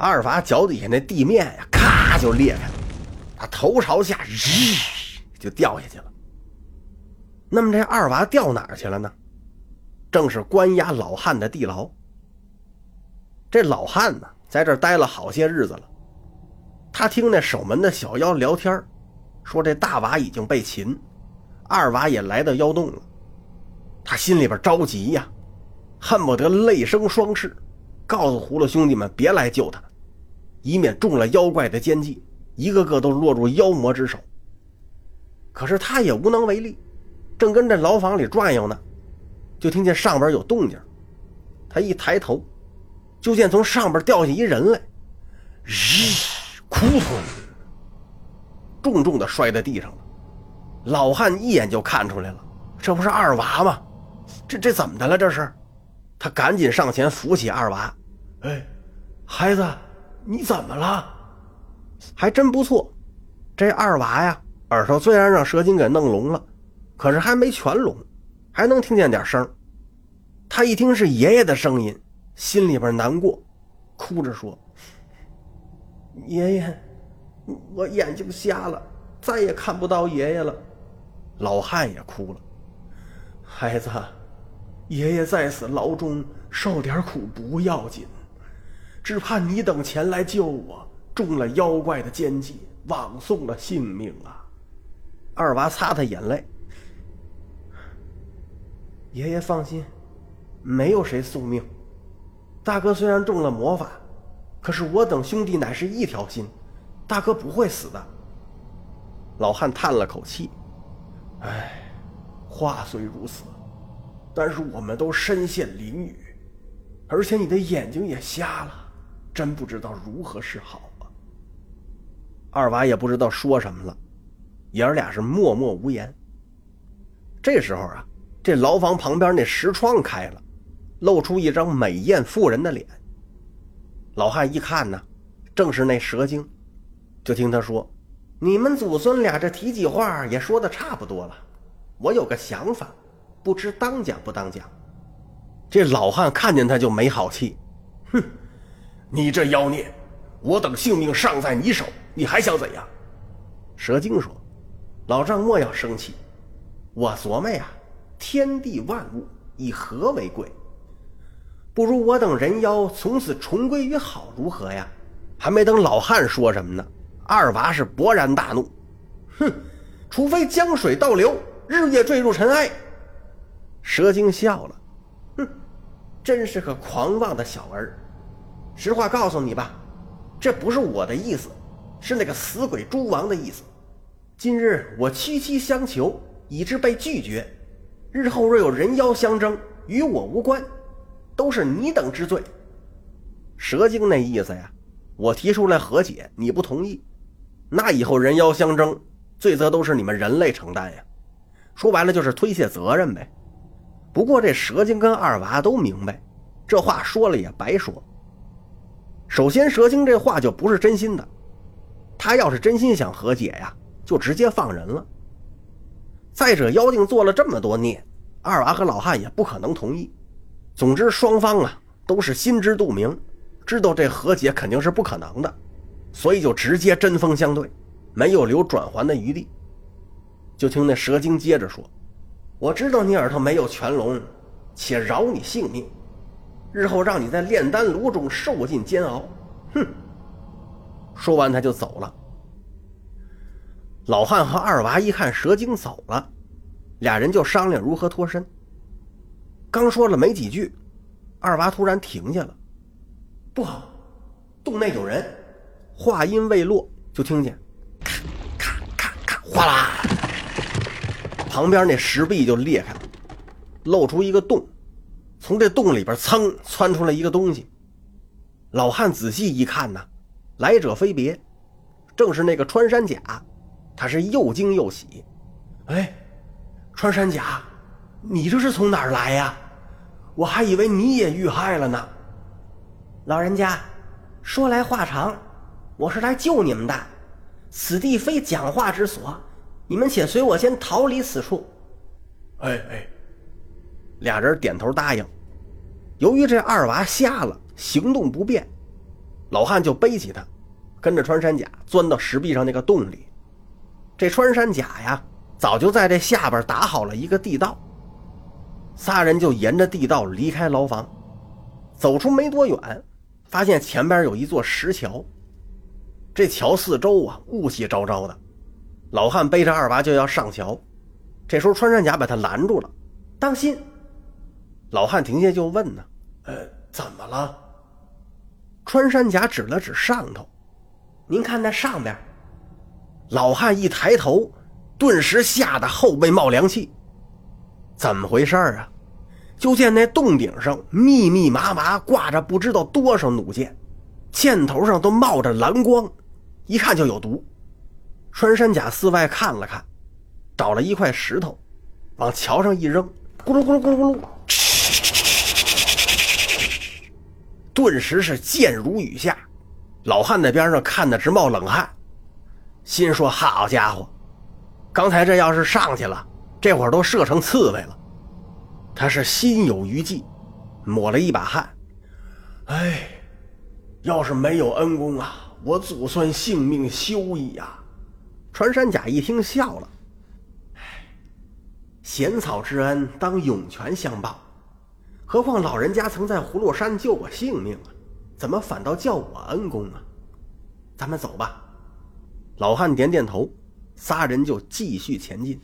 二娃脚底下那地面呀，咔就裂开了，他头朝下，日就掉下去了。那么这二娃掉哪儿去了呢？正是关押老汉的地牢。这老汉呢，在这待了好些日子了。他听那守门的小妖聊天，说这大娃已经被擒，二娃也来到妖洞了。他心里边着急呀，恨不得泪生双翅，告诉葫芦兄弟们别来救他，以免中了妖怪的奸计，一个个都落入妖魔之手。可是他也无能为力，正跟这牢房里转悠呢。就听见上边有动静，他一抬头，就见从上边掉下一人来，日，扑通，重重的摔在地上了。老汉一眼就看出来了，这不是二娃吗？这这怎么的了？这是，他赶紧上前扶起二娃，哎，孩子，你怎么了？还真不错，这二娃呀，耳朵虽然让蛇精给弄聋了，可是还没全聋。还能听见点声他一听是爷爷的声音，心里边难过，哭着说：“爷爷，我眼睛瞎了，再也看不到爷爷了。”老汉也哭了：“孩子，爷爷在此牢中受点苦不要紧，只怕你等前来救我，中了妖怪的奸计，枉送了性命啊！”二娃擦擦眼泪。爷爷放心，没有谁送命。大哥虽然中了魔法，可是我等兄弟乃是一条心，大哥不会死的。老汉叹了口气：“唉，话虽如此，但是我们都身陷囹圄，而且你的眼睛也瞎了，真不知道如何是好啊。”二娃也不知道说什么了，爷儿俩是默默无言。这时候啊。这牢房旁边那石窗开了，露出一张美艳妇人的脸。老汉一看呢，正是那蛇精，就听他说：“你们祖孙俩这提起话也说的差不多了，我有个想法，不知当讲不当讲。”这老汉看见他就没好气，哼，你这妖孽，我等性命尚在你手，你还想怎样？蛇精说：“老丈莫要生气，我琢磨呀。”天地万物以和为贵，不如我等人妖从此重归于好，如何呀？还没等老汉说什么呢，二娃是勃然大怒，哼！除非江水倒流，日月坠入尘埃。蛇精笑了，哼，真是个狂妄的小儿。实话告诉你吧，这不是我的意思，是那个死鬼诸王的意思。今日我屈膝相求，以致被拒绝。日后若有人妖相争，与我无关，都是你等之罪。蛇精那意思呀，我提出来和解，你不同意，那以后人妖相争，罪责都是你们人类承担呀。说白了就是推卸责任呗。不过这蛇精跟二娃都明白，这话说了也白说。首先，蛇精这话就不是真心的，他要是真心想和解呀，就直接放人了。再者，妖精做了这么多孽，二娃和老汉也不可能同意。总之，双方啊都是心知肚明，知道这和解肯定是不可能的，所以就直接针锋相对，没有留转圜的余地。就听那蛇精接着说：“我知道你耳朵没有全聋，且饶你性命，日后让你在炼丹炉中受尽煎熬。”哼！说完，他就走了。老汉和二娃一看蛇精走了，俩人就商量如何脱身。刚说了没几句，二娃突然停下了。不好，洞内有人！话音未落，就听见咔咔咔咔哗啦，旁边那石壁就裂开了，露出一个洞。从这洞里边噌窜出来一个东西。老汉仔细一看呢，来者非别，正是那个穿山甲。他是又惊又喜，哎，穿山甲，你这是从哪儿来呀？我还以为你也遇害了呢。老人家，说来话长，我是来救你们的，此地非讲话之所，你们且随我先逃离此处。哎哎，俩人点头答应。由于这二娃瞎了，行动不便，老汉就背起他，跟着穿山甲钻到石壁上那个洞里。这穿山甲呀，早就在这下边打好了一个地道。仨人就沿着地道离开牢房，走出没多远，发现前边有一座石桥。这桥四周啊，雾气昭昭的。老汉背着二娃就要上桥，这时候穿山甲把他拦住了：“当心！”老汉停下就问呢：“呃，怎么了？”穿山甲指了指上头：“您看那上边。”老汉一抬头，顿时吓得后背冒凉气。怎么回事啊？就见那洞顶上密密麻麻挂着不知道多少弩箭，箭头上都冒着蓝光，一看就有毒。穿山甲四外看了看，找了一块石头，往桥上一扔，咕噜咕噜咕噜咕噜，顿时是箭如雨下。老汉在边上看得直冒冷汗，心说：“好家伙，刚才这要是上去了。”这会儿都射成刺猬了，他是心有余悸，抹了一把汗。哎，要是没有恩公啊，我祖孙性命休矣呀！穿山甲一听笑了，哎，衔草之恩当涌泉相报，何况老人家曾在葫芦山救我性命啊，怎么反倒叫我恩公啊？咱们走吧。老汉点点头，仨人就继续前进。